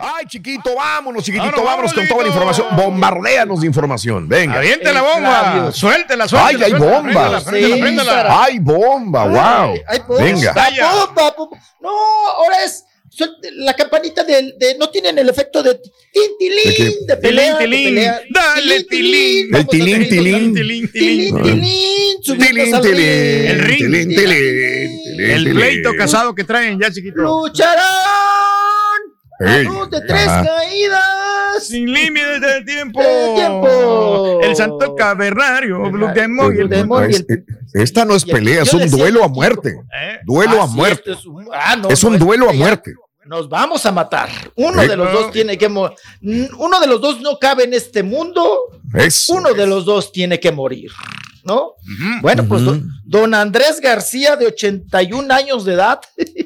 Ay, chiquito, vámonos, chiquitito, vámonos, con toda la información. Bombardeanos de información. Venga. Aviente la bomba. Suéltela, suéltela. Ay, hay bomba. Hay bomba, wow. Venga. Bomba, bomba. No, ahora es la campanita de, de, no tienen el efecto de tintilín de pelea, tilín, tilín. dale tilín el tilín tilín tilín tilín tilín tilín el ring tilín tilín el pleito casado que traen ya chiquito lucharán a luz de tres caídas. Sin límites del tiempo. Tiempo. El santo cavernario Blue Demon y el pues, esta no es pelea es un duelo a muerte. duelo a muerte. es un duelo a muerte. Nos vamos a matar. Uno de los dos tiene que morir. Uno de los dos no cabe en este mundo. Uno de los dos tiene que morir. ¿No? Bueno, pues don, Andrés García, de 81 años de edad.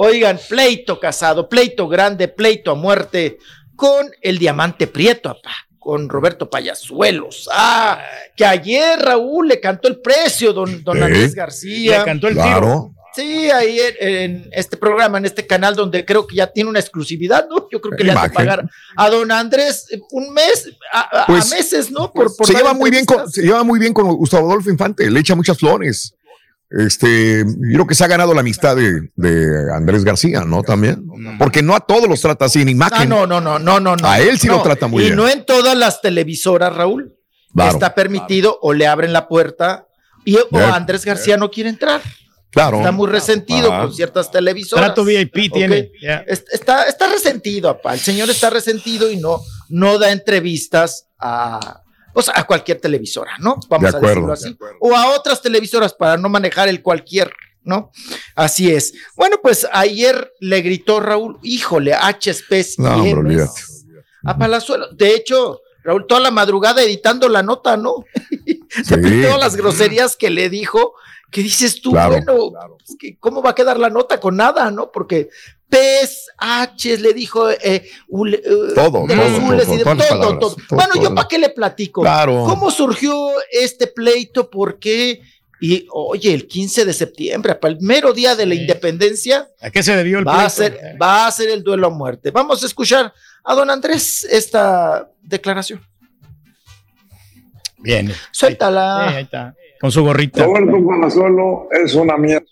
Oigan, pleito casado, pleito grande, pleito a muerte con el diamante prieto, papá con Roberto Payasuelos. Ah, que ayer Raúl le cantó el precio, don, don Andrés García. Le cantó el tiro. Sí, ahí en, este programa, en este canal, donde creo que ya tiene una exclusividad, ¿no? Yo creo que le hace pagar a don Andrés un mes, a, pues, meses, ¿no? Por, se, lleva muy bien con, se lleva muy bien con Gustavo Adolfo Infante, le echa muchas flores. Este, yo creo que se ha ganado la amistad de, Andrés García, ¿no? También. Porque no a todos los trata así en imagen. Ah, no, no, no, no, no, A él sí lo trata muy bien. Y no en todas las televisoras, Raúl. está permitido o le abren la puerta y o Andrés García no quiere entrar. Claro. Está muy resentido con ciertas televisoras. Trato VIP tiene. Está, está resentido, apá. El señor está resentido y no, no da entrevistas a, a cualquier televisora, ¿no? Vamos a decirlo así. O a otras televisoras para no manejar el cualquier, ¿no? Así es. Bueno, pues ayer le gritó Raúl, híjole, H especie. No, olvídate. A Palazuelo. De hecho, Raúl, toda la madrugada editando la nota, ¿no? Sí. todas las groserías que le dijo ¿Qué dices tú, bueno, ¿cómo va a quedar la nota con nada, no? Porque Pes, H, le dijo eh, eh todo, de los todo, y de todo, todo, Bueno, yo para qué le platico. Claro. ¿Cómo surgió este pleito? ¿Por qué? Y oye, el 15 de septiembre, para el mero día de la independencia. ¿A qué se debió el va A ser, va a ser el duelo a muerte. Vamos a escuchar a don Andrés esta declaración. Bien. Suéltala. ahí está con su gorrita. Roberto Palazuelo es una mierda.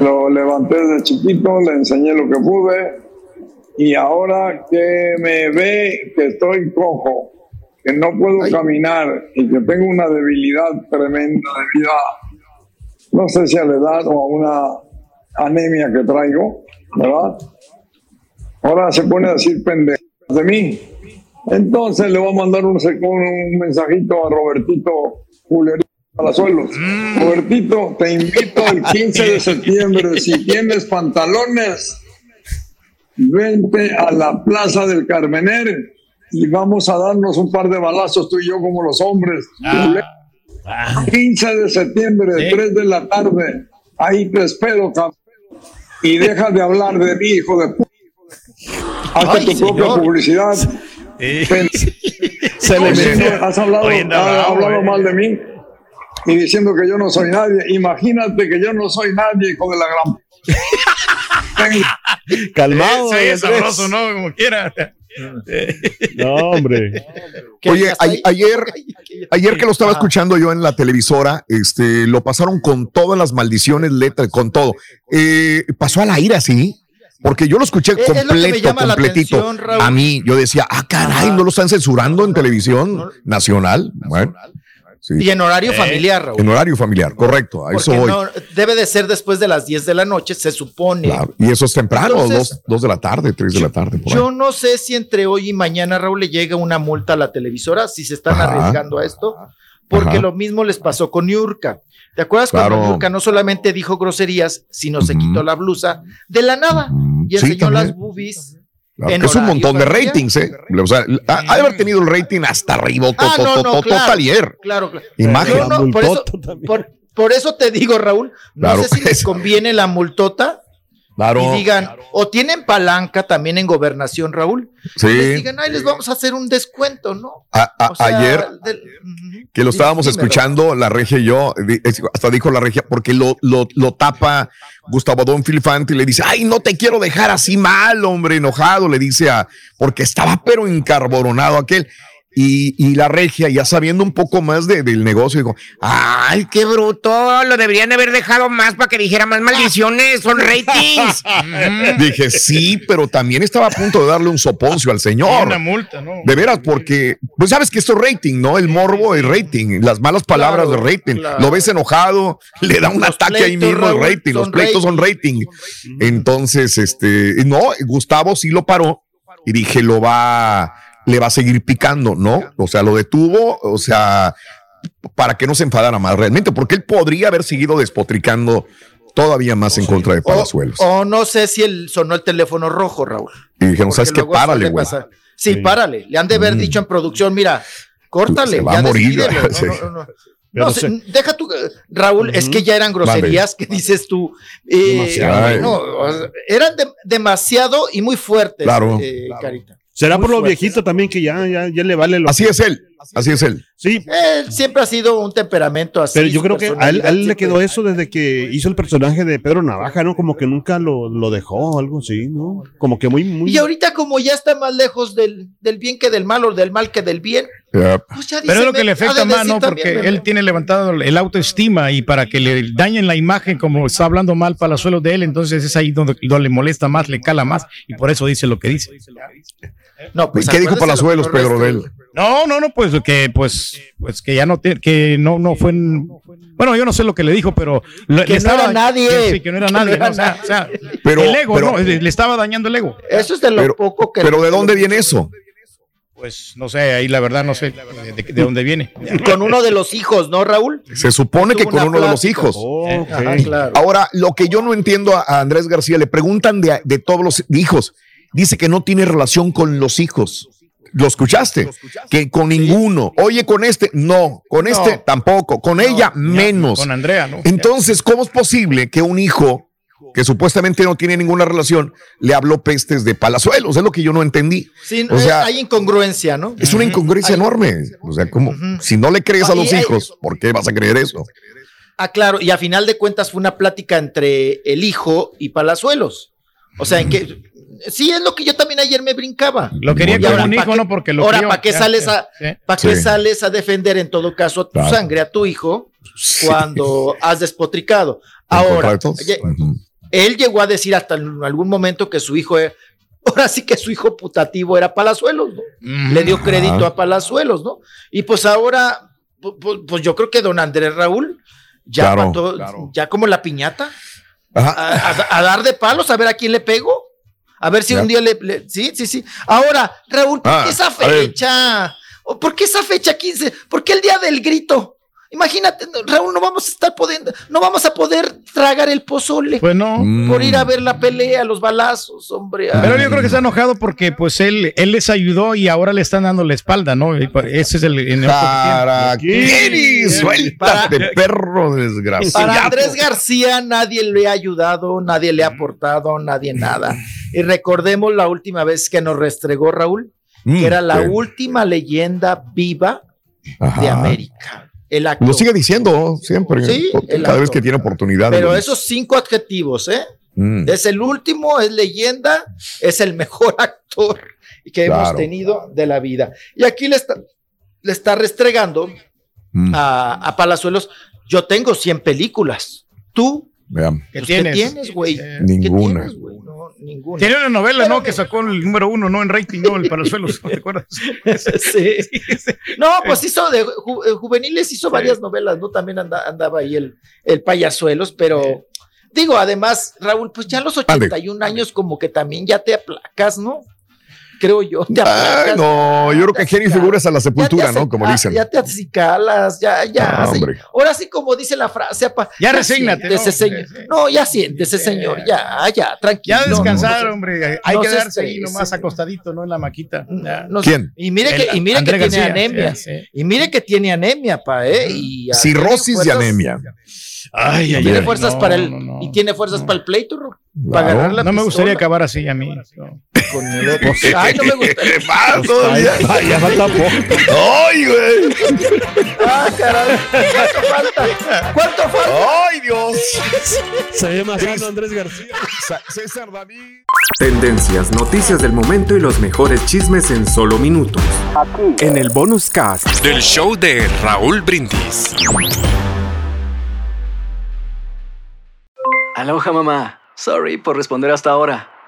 Lo levanté desde chiquito, le enseñé lo que pude y ahora que me ve que estoy cojo, que no puedo caminar y que tengo una debilidad tremenda debido a, no sé si a la edad o a una anemia que traigo, ¿verdad? Ahora se pone a decir pendejo de mí. Entonces le voy a mandar un, un mensajito a Robertito Julerito Palazuelos. Mm. Robertito, te invito el 15 de septiembre. Si tienes pantalones, vente a la Plaza del Carmener y vamos a darnos un par de balazos tú y yo como los hombres. 15 ah. de septiembre, 3 de la tarde. Ahí te espero, Y deja de hablar de mí, hijo de puta. Hazte tu propia publicidad. Se le Has hablado, has hablado mal de mí y diciendo que yo no soy nadie. Imagínate que yo no soy nadie, hijo de la gran. Calmado. Sí, sabroso, ¿no? Como quiera. No, hombre. Oye, ayer, ayer que lo estaba escuchando yo en la televisora, este, lo pasaron con todas las maldiciones, letras, con todo. Eh, ¿Pasó al aire así? Porque yo lo escuché completo, completito. a mí, yo decía, ah, caray, ¿no lo están censurando en televisión nacional? Bueno. Y en horario eh, familiar, Raúl. En horario familiar, correcto. A eso voy. debe de ser después de las 10 de la noche, se supone. Y eso es temprano, 2 de la tarde, 3 de la tarde. yo no sé si entre hoy y mañana, Raúl, le llega una multa a la televisora, si se están arriesgando a esto, porque lo mismo les pasó con Yurka. ¿Te acuerdas cuando Yurka no solamente dijo groserías, sino se quitó la blusa de la nada y enseñó las boobies? Es un montón de ratings, ¿eh? O sea, ha, de haber tenido el rating hasta arriba, ah, no, no, claro, Claro, claro. Imagen. por, eso, por, eso, te digo, Raúl, no sé si les conviene la multota y digan, o tienen palanca también en gobernación, Raúl. Sí. Y digan, ay, les vamos a hacer un descuento, ¿no? ayer, que lo estábamos escuchando, la regia y yo, hasta dijo la regia, porque lo, lo, lo tapa Gustavo Don Filfante y le dice, ay, no te quiero dejar así mal, hombre, enojado, le dice a, porque estaba pero encarboronado aquel. Y, la regia, ya sabiendo un poco más del negocio, dijo, ay, qué bruto, lo deberían haber dejado más para que dijera más maldiciones, son ratings. Dije, sí, pero también estaba a punto de darle un soponcio al señor. Una multa, ¿no? De veras, porque, pues sabes que esto es rating, ¿no? El morbo es rating, las malas palabras de rating. Lo ves enojado, le da un ataque ahí mismo el rating, los pleitos son rating. Entonces, este, no, Gustavo sí lo paró y dije, lo va le va a seguir picando, ¿no? O sea, lo detuvo, o sea, para que no se enfadara más realmente, porque él podría haber seguido despotricando todavía más en contra de Palazuelos. O, no sé si él sonó el teléfono rojo, Raúl. Y dijeron, ¿sabes qué? Párale, güey. Sí, párale. Le han de haber mm. dicho en producción, mira, córtale. Se va a morir. No, deja tu Raúl, es que ya eran groserías que dices tú. Eh, no, eran demasiado y muy fuertes, claro. Eh, Carita. Será por lo viejito también que ya, ya, ya le vale lo Así es él, así es él. Sí. Él siempre ha sido un temperamento así. Pero yo creo que a él, le quedó eso desde que hizo el personaje de Pedro Navaja, ¿no? Como que nunca lo, lo dejó, algo así, ¿no? Como que muy, muy. Y ahorita, como ya está más lejos del, del bien que del mal, o del mal que del bien. Pues Pero es lo que le afecta más, ¿no? Porque él tiene levantado el autoestima y para que le dañen la imagen, como está hablando mal para suelos de él, entonces es ahí donde, donde le molesta más, le cala más y por eso dice lo que dice. No, pues ¿Qué dijo Palazuelos, Pedro, de él? No, no, no, pues que, pues, pues que ya no, que no, no fue, bueno, yo no sé lo que le dijo, pero que no era nadie, sí, que no era nadie, o sea, pero, el ego, ¿no? Le estaba dañando el ego. Eso es de lo poco que. Pero ¿de dónde viene eso? Pues no sé, ahí la verdad no sé de, dónde viene. Con uno de los hijos, ¿no, Raúl? Se supone que con uno de los hijos. Ahora, lo que yo no entiendo a Andrés García, le preguntan de, de todos los hijos dice que no tiene relación con los hijos. ¿Lo escuchaste? Que con ninguno. Oye, con este, no. Con este, tampoco. Con ella, menos. Con Andrea, ¿no? Entonces, ¿cómo es posible que un hijo que supuestamente no tiene ninguna relación, le habló pestes de palazuelos. Es lo que yo no entendí. Sí, o sea, hay incongruencia, ¿no? Es una incongruencia enorme. O sea, como si no le crees a los hijos, ¿por qué vas a creer eso? Ah, claro, y a final de cuentas fue una plática entre el hijo y Palazuelos. O sea, en que Sí, es lo que yo también ayer me brincaba. Lo quería como un hijo, ¿no? Porque lo Ahora, ¿para qué sales a, ¿para qué sales a defender en todo caso a tu sangre, a tu hijo, cuando has despotricado? Ahora, él llegó a decir hasta en algún momento que su hijo, ahora sí que su hijo putativo era Palazuelos, ¿no? Le dio crédito a Palazuelos, ¿no? Y pues ahora, pues, yo creo que don Andrés Raúl ya ya como la piñata. A, a, dar de palos, a ver a quién le pego. A ver si un día le, Sí, sí, sí. Ahora, Raúl, ¿por qué ah, esa fecha? ¿Por qué esa fecha 15? ¿Por qué el día del grito? Imagínate, Raúl, no vamos a estar pudiendo, no vamos a poder tragar el pozole. Pues no. Por ir a ver la pelea, los balazos, hombre. Pero yo creo que está enojado porque pues él, él les ayudó y ahora le están dando la espalda, ¿no? Ese es el, el ¿Para qué? Suéltate, perro desgraciado. Para Andrés García nadie le ha ayudado, nadie le ha aportado, nadie nada. Y recordemos la última vez que nos restregó Raúl, que mm, era la última leyenda viva de América. El Lo sigue diciendo siempre, sí, cada vez que tiene oportunidad. Pero esos cinco adjetivos, ¿eh? Mm. Es el último, es leyenda, es el mejor actor que hemos tenido de la vida. Y aquí le está, le está restregando mm. a, Palazuelos. Yo tengo 100 películas. Tú, ¿qué tienes, güey? ninguna. No, ninguna. Tiene una novela, ¿no? Que sacó el número uno, ¿no? En rating, ¿no? El Palazuelos, ¿te acuerdas? sí. No, pues hizo de eh, juveniles, hizo varias novelas, ¿no? También andaba ahí el, el payasuelos, pero digo, además, Raúl, pues ya a los 81 años como que también ya te aplacas, ¿no? Creo yo. no, yo creo que Jenny figuras a la sepultura, ¿no? Como dicen. Ya te acicalas, ya, ya. ahora sí, como dice la frase, ya, resígnate. ¿no? Señor. no, ya siéntese, señor, ya, ya, tranquilo. Ya descansar, hombre. Hay que quedarse ahí nomás acostadito, ¿no? En la maquita. ¿Quién? Y mire que, y mire que tiene anemia. Y mire que tiene anemia, pa, ¿eh? Y Cirrosis de anemia. Ay, ay, tiene fuerzas para el y tiene fuerzas para el pleito, para agarrar la No me gustaría acabar así a mí. Con el otro. Ay, no me gustaría. Ay, ya falta poco. Ay, güey. Ah, caray. ¿Cuánto falta? ¿Cuánto falta? Ay, Dios. Se ve más Andrés García. César David. Tendencias, noticias del momento y los mejores chismes en solo minutos. Aquí. En el bonus cast del show de Raúl Brindis. Aloha mamá. Sorry por responder hasta ahora.